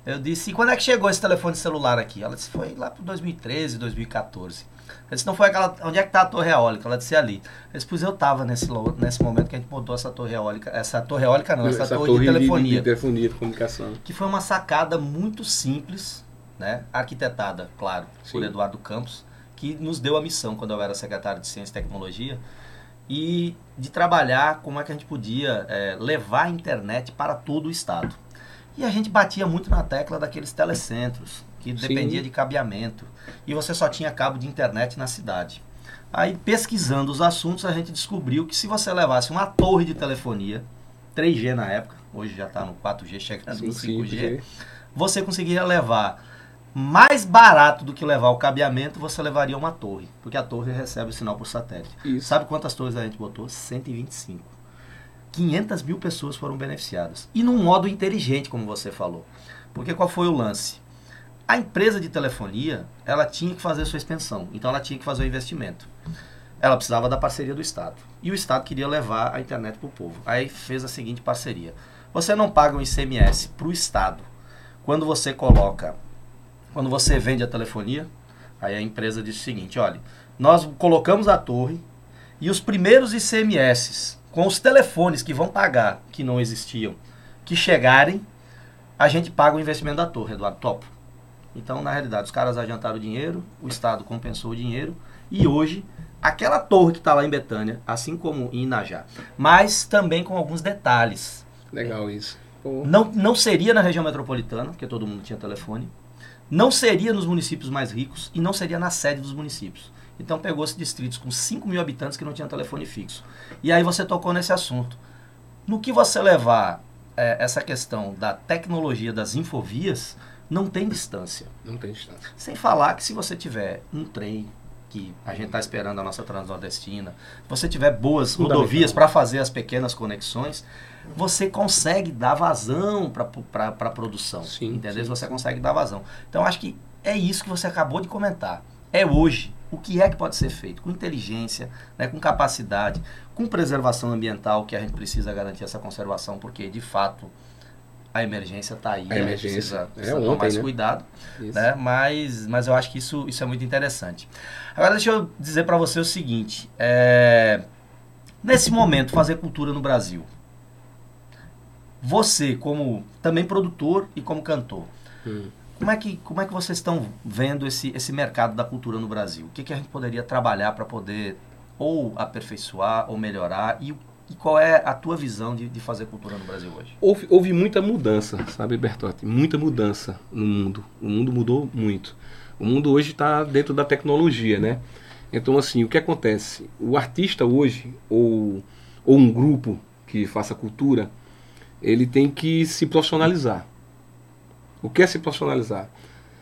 Eu disse, e quando é que chegou esse telefone celular aqui? Ela disse, foi lá pro 2013, 2014. Eu disse, não foi aquela, onde é que tá a torre eólica? Ela disse, ali. Eu disse, pois eu tava nesse, nesse momento que a gente montou essa torre eólica, essa torre eólica não, essa, torre, de telefonia de telefonia, de comunicação. que foi uma sacada muito simples, né? arquitetada, claro, por Sim. Eduardo Campos, que nos deu a missão, quando eu era secretário de Ciência e Tecnologia, e de trabalhar como é que a gente podia é, levar a internet para todo o estado. E a gente batia muito na tecla daqueles telecentros, que Sim. dependia de cabeamento, e você só tinha cabo de internet na cidade. Aí, pesquisando os assuntos, a gente descobriu que se você levasse uma torre de telefonia, 3G na época, hoje já está no 4G, chegando no 5G, você conseguiria levar mais barato do que levar o cabeamento, você levaria uma torre, porque a torre recebe o sinal por satélite. Isso. Sabe quantas torres a gente botou? 125. 500 mil pessoas foram beneficiadas. E num modo inteligente, como você falou. Porque qual foi o lance? A empresa de telefonia, ela tinha que fazer sua expansão. Então ela tinha que fazer o investimento. Ela precisava da parceria do Estado. E o Estado queria levar a internet para o povo. Aí fez a seguinte parceria. Você não paga um ICMS para o Estado. Quando você coloca, quando você vende a telefonia, aí a empresa diz o seguinte, olha, nós colocamos a torre e os primeiros ICMS com os telefones que vão pagar, que não existiam, que chegarem, a gente paga o investimento da torre, Eduardo Topo. Então, na realidade, os caras adiantaram o dinheiro, o Estado compensou o dinheiro e hoje aquela torre que está lá em Betânia, assim como em Inajá, mas também com alguns detalhes. Legal isso. Pô. Não, não seria na região metropolitana, porque todo mundo tinha telefone. Não seria nos municípios mais ricos e não seria na sede dos municípios. Então pegou-se distritos com 5 mil habitantes que não tinham telefone fixo. E aí você tocou nesse assunto. No que você levar eh, essa questão da tecnologia das infovias, não tem distância. Não tem distância. Sem falar que se você tiver um trem, que a gente está esperando a nossa transnordestina, se você tiver boas rodovias para fazer as pequenas conexões, você consegue dar vazão para a produção. Sim, entendeu? sim, Você consegue dar vazão. Então acho que é isso que você acabou de comentar. É hoje. O que é que pode ser feito? Com inteligência, né, com capacidade, com preservação ambiental, que a gente precisa garantir essa conservação, porque de fato a emergência está aí. A né? emergência. Precisa, É precisa ontem, tomar mais né? cuidado Isso. né? Mas, mas eu acho que isso, isso é muito interessante. Agora deixa eu dizer para você o seguinte: é, nesse momento fazer cultura no Brasil, você como também produtor e como cantor, Hum. como é que como é que vocês estão vendo esse esse mercado da cultura no Brasil? O que, que a gente poderia trabalhar para poder ou aperfeiçoar ou melhorar e, e qual é a tua visão de, de fazer cultura no Brasil hoje? Houve, houve muita mudança, sabe, Bertotti? Muita mudança no mundo. O mundo mudou muito. O mundo hoje está dentro da tecnologia, né? Então, assim, o que acontece? O artista hoje, ou, ou um grupo que faça cultura, ele tem que se profissionalizar. O que é se profissionalizar?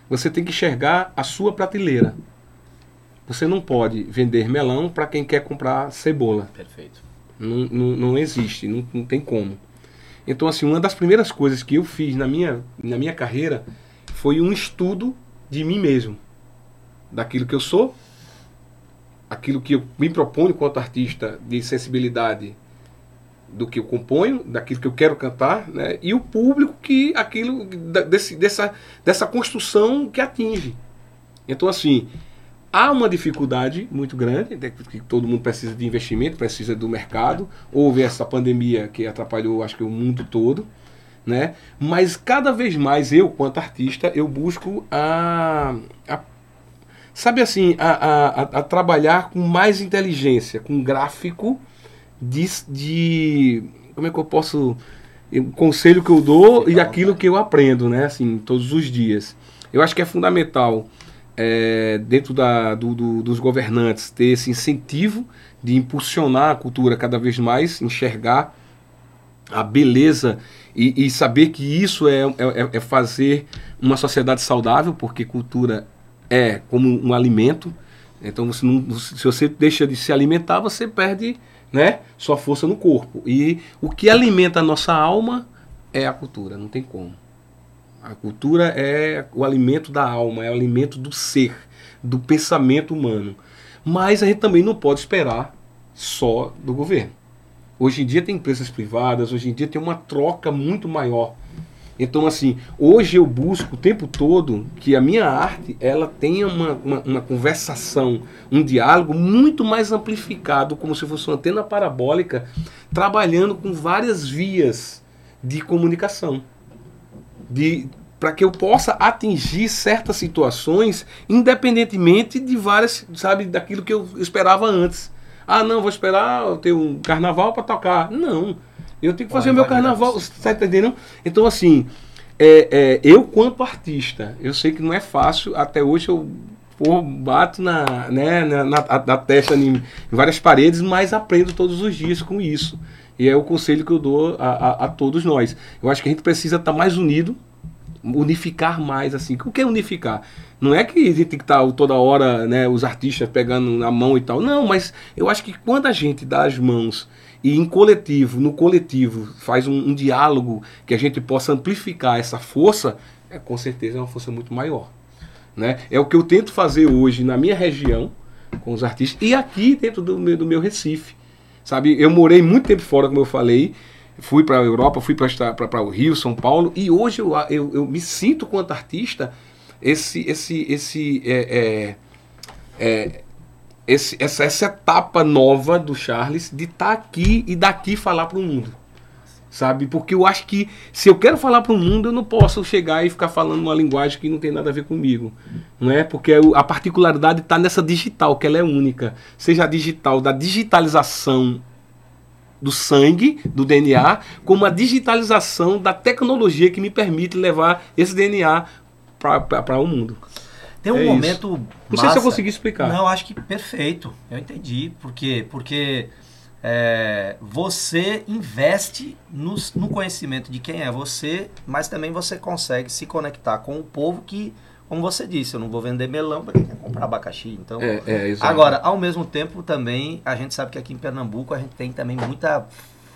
Você tem que enxergar a sua prateleira. Você não pode vender melão para quem quer comprar cebola. Perfeito. Não, não, não existe, não, não tem como. Então, assim, uma das primeiras coisas que eu fiz na minha, na minha carreira foi um estudo de mim mesmo. Daquilo que eu sou, aquilo que eu me proponho quanto artista de sensibilidade do que eu componho, daquilo que eu quero cantar, né? e o público que aquilo desse, dessa, dessa construção que atinge. Então, assim, há uma dificuldade muito grande, né, que todo mundo precisa de investimento, precisa do mercado. Houve essa pandemia que atrapalhou, acho que o mundo todo, né? Mas cada vez mais eu, quanto artista, eu busco a, a- sabe assim, a, a- a trabalhar com mais inteligência, com gráfico de, de como é que eu posso o conselho que eu dou Fica e aquilo que eu aprendo, né? Assim, todos os dias. Eu acho que é fundamental é, dentro da, do- do- dos governantes ter esse incentivo de impulsionar a cultura cada vez mais, enxergar a beleza e, e saber que isso é, é, é fazer uma sociedade saudável, porque cultura é como um alimento. Então, você não, se você deixa de se alimentar, você perde né, sua força no corpo. E o que alimenta a nossa alma é a cultura, não tem como. A cultura é o alimento da alma, é o alimento do ser, do pensamento humano. Mas a gente também não pode esperar só do governo. Hoje em dia tem empresas privadas, hoje em dia tem uma troca muito maior. Então, assim, hoje eu busco o tempo todo que a minha arte ela tenha uma, uma, uma conversação, um diálogo muito mais amplificado, como se fosse uma antena parabólica, trabalhando com várias vias de comunicação de para que eu possa atingir certas situações independentemente de várias, sabe, daquilo que eu esperava antes. Ah, não, vou esperar ter um carnaval para tocar. Não. Eu tenho que fazer Vai, o meu carnaval. Você tá entendendo? Então, assim, é, é, eu, quanto artista, eu sei que não é fácil. Até hoje eu bato na, né, na, na, na testa em, em várias paredes, mas aprendo todos os dias com isso. E é o conselho que eu dou a, a, a todos nós. Eu acho que a gente precisa estar mais unido, unificar mais, assim. O que é unificar? Não é que a gente tem que estar toda hora, né, os artistas pegando na mão e tal. Não, mas eu acho que quando a gente dá as mãos e em coletivo, no coletivo, faz um, um diálogo que a gente possa amplificar essa força, é, com certeza é uma força muito maior. Né? É o que eu tento fazer hoje na minha região, com os artistas, e aqui dentro do meu, do meu Recife. Sabe, eu morei muito tempo fora, como eu falei, fui para a Europa, fui para o Rio, São Paulo, e hoje eu, eu, eu me sinto, quanto artista, esse, esse, esse, é, é, é, esse essa, essa etapa nova do Charles de estar aqui e daqui falar para o mundo. Sabe? Porque eu acho que se eu quero falar para o mundo, eu não posso chegar e ficar falando uma linguagem que não tem nada a ver comigo. Não é? Porque a particularidade está nessa digital, que ela é única. Seja a digital da digitalização do sangue, do DNA, como a digitalização da tecnologia que me permite levar esse DNA para o mundo. Tem um É isso. momento. Não sei se eu consegui explicar. Não, acho que perfeito. Eu entendi. Por quê? Porque é, você investe nos- no, conhecimento de quem é você, mas também você consegue se conectar com o povo que, como você disse, eu não vou vender melão para quem quer comprar abacaxi. Então, É, é. Agora, ao mesmo tempo, também, a gente sabe que aqui em Pernambuco a gente tem também muita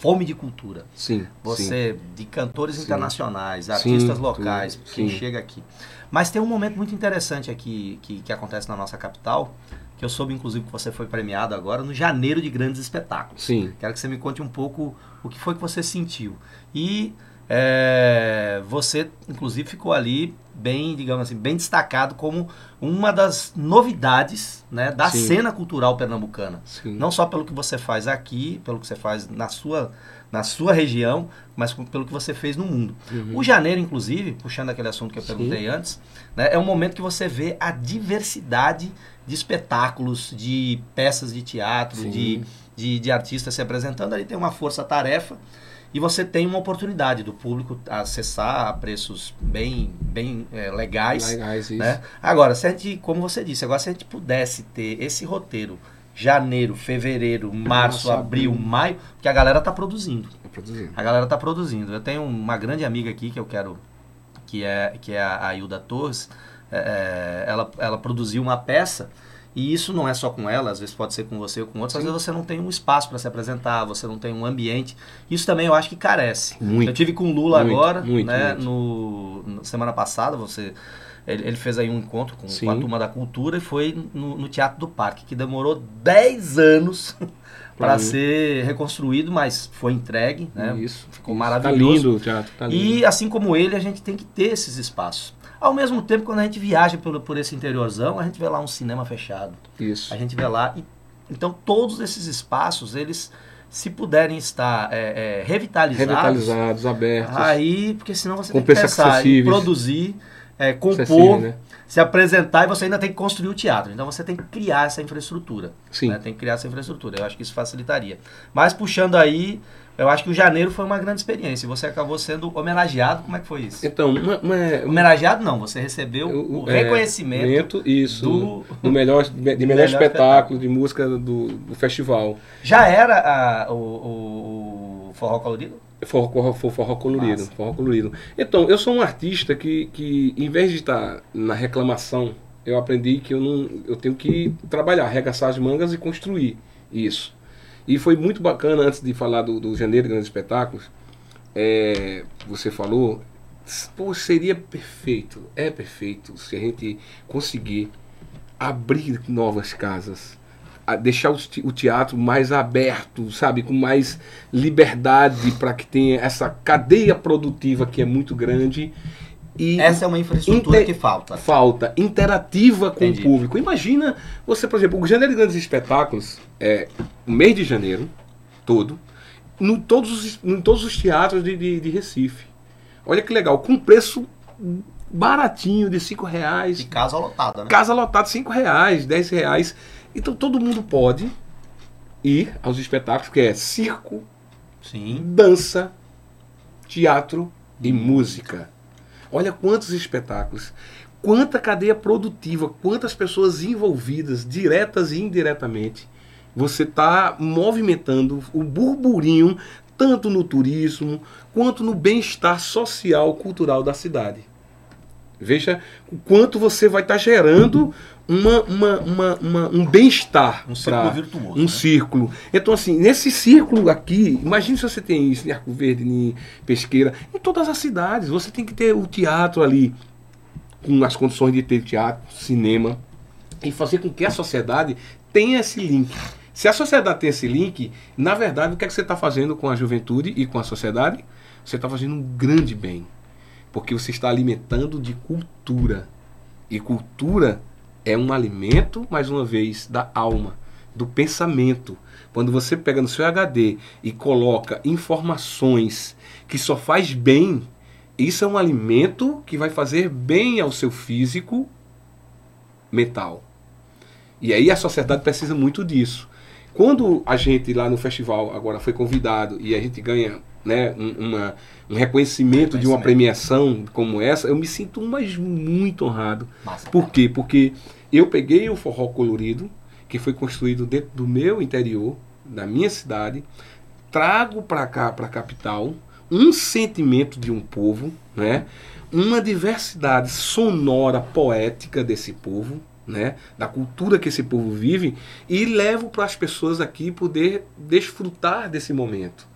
fome de cultura. Sim. sim. Você, de cantores Sim. internacionais, Sim, artistas tudo, locais, quem sim. chega aqui. Mas tem um momento muito interessante aqui que, que acontece na nossa capital, que eu soube, inclusive, que você foi premiado agora no Janeiro de Grandes Espetáculos. Sim. Quero que você me conte um pouco o que foi que você sentiu. E é, você, inclusive, ficou ali bem, digamos assim, bem destacado como uma das novidades né, da Sim. cena cultural pernambucana. Sim. Não só pelo que você faz aqui, pelo que você faz na sua, na sua região, mas pelo que você fez no mundo. Uhum. O janeiro, inclusive, puxando aquele assunto que eu Sim. perguntei antes, né, é um momento que você vê a diversidade de espetáculos, de peças de teatro, Sim. de, de, de artistas se apresentando. Ali tem uma força-tarefa e você tem uma oportunidade do público acessar a preços bem, bem eh, legais. Legais, isso. Né? Agora, se a gente, como você disse, agora se a gente pudesse ter esse roteiro janeiro, fevereiro, março, Março, abril, abril. maio, porque a galera tá produzindo. Tá produzindo. A galera tá produzindo. Eu tenho uma grande amiga aqui que eu quero, que é, que é a Ailda Torres. É, ela, ela produziu uma peça e isso não é só com ela, às vezes pode ser com você ou com outros, às vezes você não tem um espaço para se apresentar, você não tem um ambiente. Isso também eu acho que carece. Muito. Eu tive com o Lula Muito, agora, muito, né. No, na semana passada, você ele, ele fez aí um encontro com, com a turma da cultura e foi no, no Teatro do Parque, que demorou 10 anos para ser reconstruído, mas foi entregue, né? Isso. Ficou maravilhoso. Tá lindo o teatro, tá lindo. E assim como ele, a gente tem que ter esses espaços. Ao mesmo tempo, quando a gente viaja por, por esse interiorzão, a gente vê lá um cinema fechado. Isso. A gente vê lá. E, então, todos esses espaços, eles, se puderem estar é, é, revitalizados, Revitalizados, abertos. aí, porque senão você tem que pensar em produzir, é, compor, Acessível, né? se apresentar e você ainda tem que construir o teatro. Então, você tem que criar essa infraestrutura. Sim. né? Tem que criar essa infraestrutura. Eu acho que isso facilitaria. Mas puxando aí, eu acho que o janeiro foi uma grande experiência. Você acabou sendo homenageado. Como é que foi isso? Então, uma, uma- Homenageado não, você recebeu o, é, reconhecimento. isso, do- do melhor, de melhor, melhor espetáculo de música do, do festival. Já era a- o, o, o Forró Colorido? Forró, forró, forró colorido, forró colorido. Então, eu sou um artista que, que em vez de estar na reclamação, eu aprendi que eu não, eu tenho que trabalhar, arregaçar as mangas e construir isso. E foi muito bacana antes de falar do, do Janeiro Grandes Espetáculos. é, você falou, pô, seria perfeito, é perfeito se a gente conseguir abrir novas casas, deixar o teatro mais aberto, sabe, com mais liberdade para que tenha essa cadeia produtiva que é muito grande e Essa é uma infraestrutura Inte- que falta. falta interativa com Entendi. o público. Imagina você, por exemplo, o Janeiro de Grandes Espetáculos é o mês de janeiro todo, no todos os, em todos os teatros de, de, de Recife. Olha que legal, com preço baratinho de cinco reais, De casa lotada, né? Casa lotada, 5 reais, 10 reais. Então todo mundo pode ir aos espetáculos, que é circo, Sim. dança, teatro e música. Olha quantos espetáculos, quanta cadeia produtiva, quantas pessoas envolvidas, diretas e indiretamente. Você está movimentando o burburinho tanto no turismo quanto no bem-estar social, cultural da cidade. Veja o quanto você vai estar gerando uma, uma, uma, uma- um bem-estar. Um círculo pra- virtuoso, Um né? círculo. Então, assim, nesse círculo aqui, imagine se você tem isso em Arco Verde, em Pesqueira, em todas as cidades. Você tem que ter o teatro ali, com as condições de ter teatro, cinema, e fazer com que a sociedade tenha esse link. Se a sociedade tem esse link, na verdade, o que é que você está fazendo com a juventude e com a sociedade? Você está fazendo um grande bem. Porque você está alimentando de cultura. E cultura é um alimento, mais uma vez, da alma, do pensamento. Quando você pega no seu HD e coloca informações que só faz bem, isso é um alimento que vai fazer bem ao seu físico mental. E aí a sociedade precisa muito disso. Quando a gente lá no festival agora foi convidado e a gente ganha né, um, uma- um reconhecimento de uma premiação como essa, eu me sinto mais muito honrado. Massa. Por quê? Porque eu peguei o forró colorido, que foi construído dentro do meu interior, da minha cidade, trago para cá, para a capital, um sentimento de um povo, né? uma diversidade sonora, poética desse povo, né? da cultura que esse povo vive, e levo para as pessoas aqui poder desfrutar desse momento.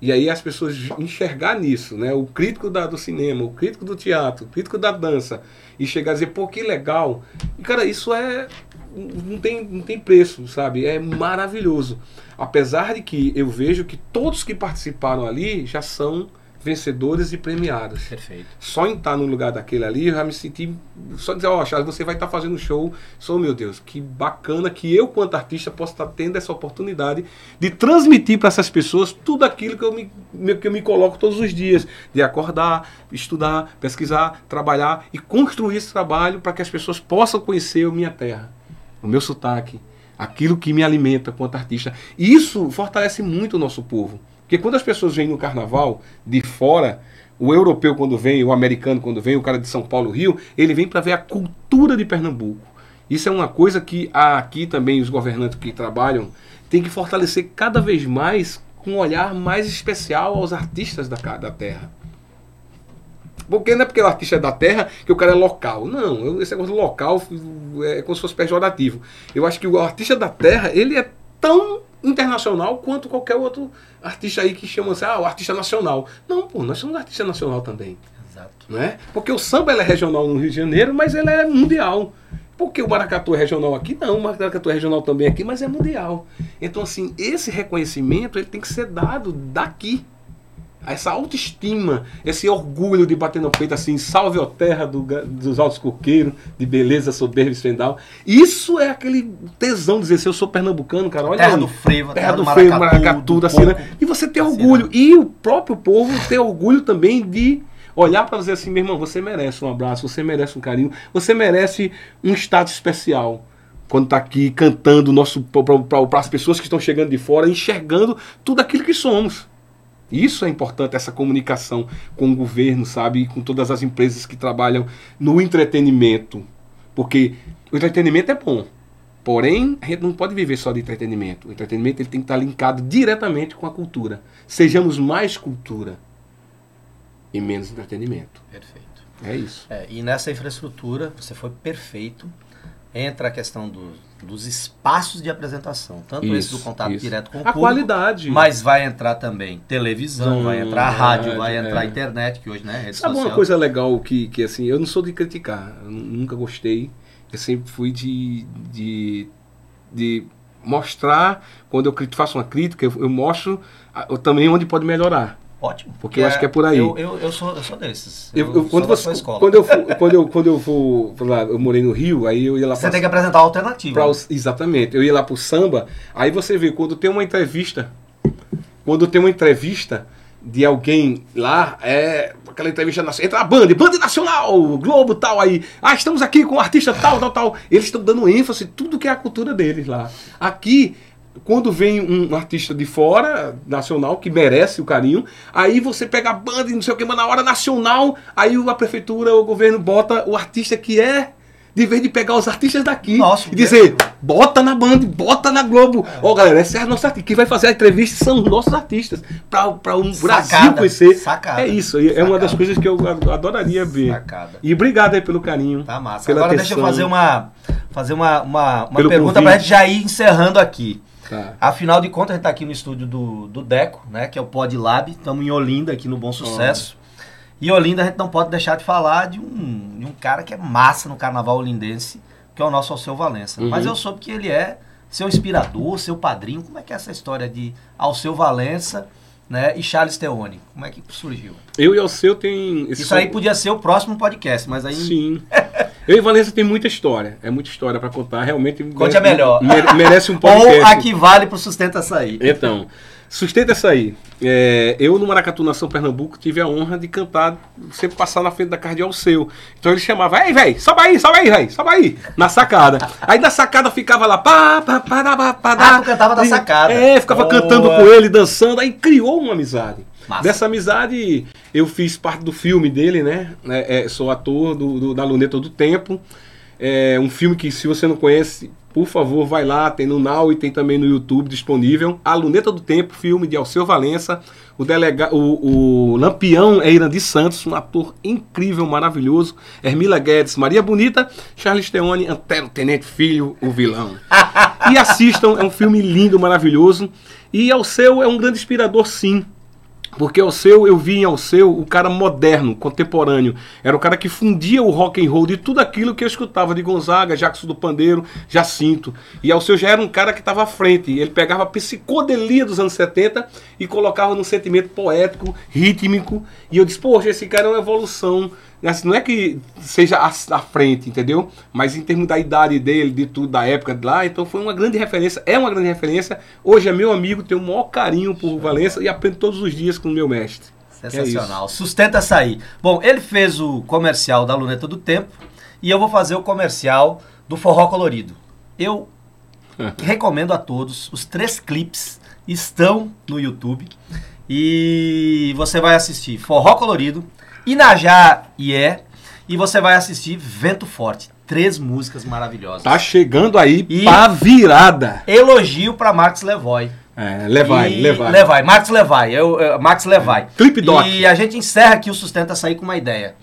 E aí as pessoas enxergar nisso, né? O crítico da, do cinema, o crítico do teatro, o crítico da dança, e chegar a dizer, pô, que legal. E cara, isso é. Não tem, não tem preço, sabe? É maravilhoso. Apesar de que eu vejo que todos que participaram ali já são vencedores e premiados. Perfeito. Só em estar no lugar daquele ali, eu já me senti. Só dizer, ó, Charles, você vai estar fazendo show. Sou, meu Deus, que bacana que eu, quanto artista, posso estar tendo essa oportunidade de transmitir para essas pessoas tudo aquilo que eu me, me- que eu me coloco todos os dias. De acordar, estudar, pesquisar, trabalhar e construir esse trabalho para que as pessoas possam conhecer a minha terra, o meu sotaque, aquilo que me alimenta quanto artista. E isso fortalece muito o nosso povo. Porque quando as pessoas vêm no carnaval de fora, o europeu quando vem, o americano quando vem, o cara de São Paulo, Rio, ele vem para ver a cultura de Pernambuco. Isso é uma coisa que aqui também os governantes que trabalham têm que fortalecer cada vez mais com um olhar mais especial aos artistas da, da terra. Porque não é porque o artista é da terra que o cara é local. Não, esse negócio local é como se fosse pejorativo. Eu acho que o artista da terra, ele é tão internacional quanto qualquer outro artista aí que chama assim, ah, o artista nacional. Não, pô, nós somos artista nacional também. Exato. Não é? Porque o samba é regional no Rio de Janeiro, mas ele é mundial. Porque o maracatu é regional aqui? Não, o maracatu é regional também aqui, mas é mundial. Então, assim, esse reconhecimento ele tem que ser dado daqui. Essa autoestima, esse orgulho de bater no peito assim, salve a terra do dos altos coqueiros, de beleza, soberba e esplendal. Isso é aquele tesão de dizer, se eu sou pernambucano, cara, olha Terra aí. do frevo, Terra do freio, maracatu, da cena. E você ter da orgulho. E o próprio povo ter orgulho também de olhar para dizer assim, meu irmão, você merece um abraço, você merece um carinho, você merece um status especial. Quando está aqui cantando nosso para as pessoas que estão chegando de fora, enxergando tudo aquilo que somos. Isso é importante, essa comunicação com o governo, sabe? E com todas as empresas que trabalham no entretenimento. Porque o entretenimento é bom. Porém, a gente não pode viver só de entretenimento. O entretenimento ele tem que estar linkado diretamente com a cultura. Sejamos mais cultura e menos entretenimento. Perfeito. É isso. É, e nessa infraestrutura, você foi perfeito. Entra a questão do- dos espaços de apresentação. Tanto esse do Isso, contato isso. direto com o A público, qualidade. mas vai entrar também televisão, Hum, vai entrar rádio, rádio, vai entrar é. internet, que hoje, né, rede Sabe social. uma coisa legal que, que assim, eu não sou de criticar, nunca gostei. Eu sempre fui de, de, de mostrar, quando eu faço uma crítica, eu, eu mostro eu também onde pode melhorar. Ótimo. Porque eu acho que é por aí. Eu, eu, eu sou, eu sou desses. Eu, eu- quando, você, quando, eu quando, eu, quando eu vou lá, eu morei no Rio, aí eu ia lá Você pra- tem que apresentar a alternativa. pra os- exatamente, eu ia lá pro samba, aí você vê, quando tem uma entrevista, quando tem uma entrevista de alguém lá, é aquela entrevista nacional, entra a banda, banda nacional, Globo tal, aí, ah, estamos aqui com o artista tal, tal, tal, eles estão dando ênfase em tudo que é a cultura deles lá. Aqui, quando vem um artista de fora, nacional, que merece o carinho, aí você pega a banda e não sei o que, mas na hora nacional, aí a prefeitura, o governo bota o artista que é de vez de pegar os artistas daqui Nossa, e dizer, bota na Band, bota na Globo. Ó, galera, essa é a nossa artista. Quem vai fazer a entrevista são os nossos artistas. Para o Brasil conhecer. sacada, é isso, é uma das coisas que eu adoraria ver. Sacada. E obrigado aí pelo carinho. Tá massa. Agora deixa eu atenção. fazer uma, fazer uma, uma, uma pergunta pra gente já ir encerrando aqui. Tá. Afinal de contas, a gente tá aqui no estúdio do, do Deco, né? Que é o Pod Lab. Estamos em Olinda, aqui no Bom Sucesso. E Olinda a gente não pode deixar de falar de um, de um cara que é massa no carnaval olindense, que é o nosso Alceu Valença. Uhum. Mas eu soube que ele é seu inspirador, seu padrinho. Como é que é essa história de Alceu Valença né, e Charles Teone? Como é que surgiu? Eu e o seu tem. esse Isso aí podia ser o próximo podcast, mas aí Sim. Eu e Valença tem muita história. É muita história pra contar. Realmente. Conte a melhor. mere- Merece um podcast. Ou a que vale pro Sustenta Açaí. Então, sustenta aí. É, eu no Maracatu, nação Pernambuco, tive a honra de cantar, sempre passar na frente da casa de Alceu. Então ele chamava, ei, velho, sobe aí, sobe aí, velho, sobe aí, na sacada. Aí na sacada ficava lá, pá, pá, pá, pá, pá, pá, Ah, tu cantava da sacada. É, ficava Boa. cantando com ele, dançando, aí criou uma amizade. Massa. Dessa amizade, eu fiz parte do filme dele, né? É, é, sou ator do, do- da Luneta do Tempo. É um filme que, se você não conhece, por favor, vai lá. Tem no Now e tem também no YouTube disponível. A Luneta do Tempo, filme de Alceu Valença. O, delega, o, o Lampião é Irandi Santos, um ator incrível, maravilhoso. Hermila Guedes, Maria Bonita, Charles Teone, Antero Tenente Filho, o vilão. e assistam, é um filme lindo, maravilhoso. E Alceu é um grande inspirador, sim. Porque Alceu, eu vi em Alceu o cara moderno, contemporâneo. Era o cara que fundia o rock and roll de tudo aquilo que eu escutava de Gonzaga, Jackson do Pandeiro, Jacinto. E Alceu já era um cara que estava à frente. Ele pegava a psicodelia dos anos 70 e colocava num sentimento poético, rítmico. E eu disse, poxa, esse cara é uma evolução. Assim, não é que seja à frente, entendeu? Mas em termos da idade dele, de tudo, da época de lá, então foi uma grande referência, é uma grande referência. Hoje é meu amigo, tenho o maior carinho por Valença e aprendo todos os dias com o meu mestre. Sensacional. Sustenta Açaí. Bom, ele fez o comercial da Luneta do Tempo e eu vou fazer o comercial do Forró Colorido. Eu recomendo a todos, os três clipes estão no YouTube e você vai assistir Forró Colorido, Inajá e é e você vai assistir Vento Forte. Três músicas maravilhosas. Tá chegando aí E- pra virada. Elogio para Marcos Levoy. É, levai, E- levai. Levai, Max Levai. Eu, eu- Max Levai. Clipe Doc. E a gente encerra aqui o Sustenta Sair com uma ideia.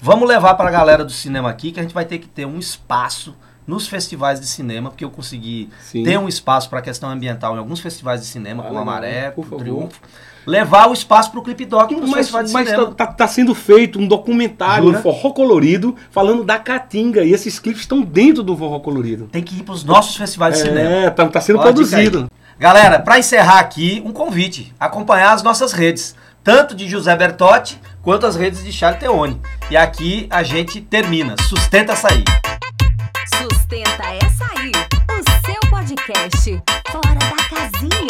Vamos levar para a galera do cinema aqui que a gente vai ter que ter um espaço nos festivais de cinema, porque eu consegui Sim. ter um espaço para a questão ambiental em alguns festivais de cinema, Ah, como a. Maré, o. Triunfo. Levar o espaço para o Clipe Doc nos Mas, festivais de mas cinema. tá, sendo feito um documentário, Jura? um forró colorido, falando da Caatinga. E esses clipes estão dentro do forró colorido. Tem que ir para os nossos festivais de cinema. É, tá, tá sendo dica produzido. Galera, para encerrar aqui, um convite. Acompanhar as nossas redes. Tanto de José Bertotti, quanto as redes de Charles Teone. E aqui a gente termina. Sustenta Açaí. Sustenta essa aí, o seu podcast fora da casinha.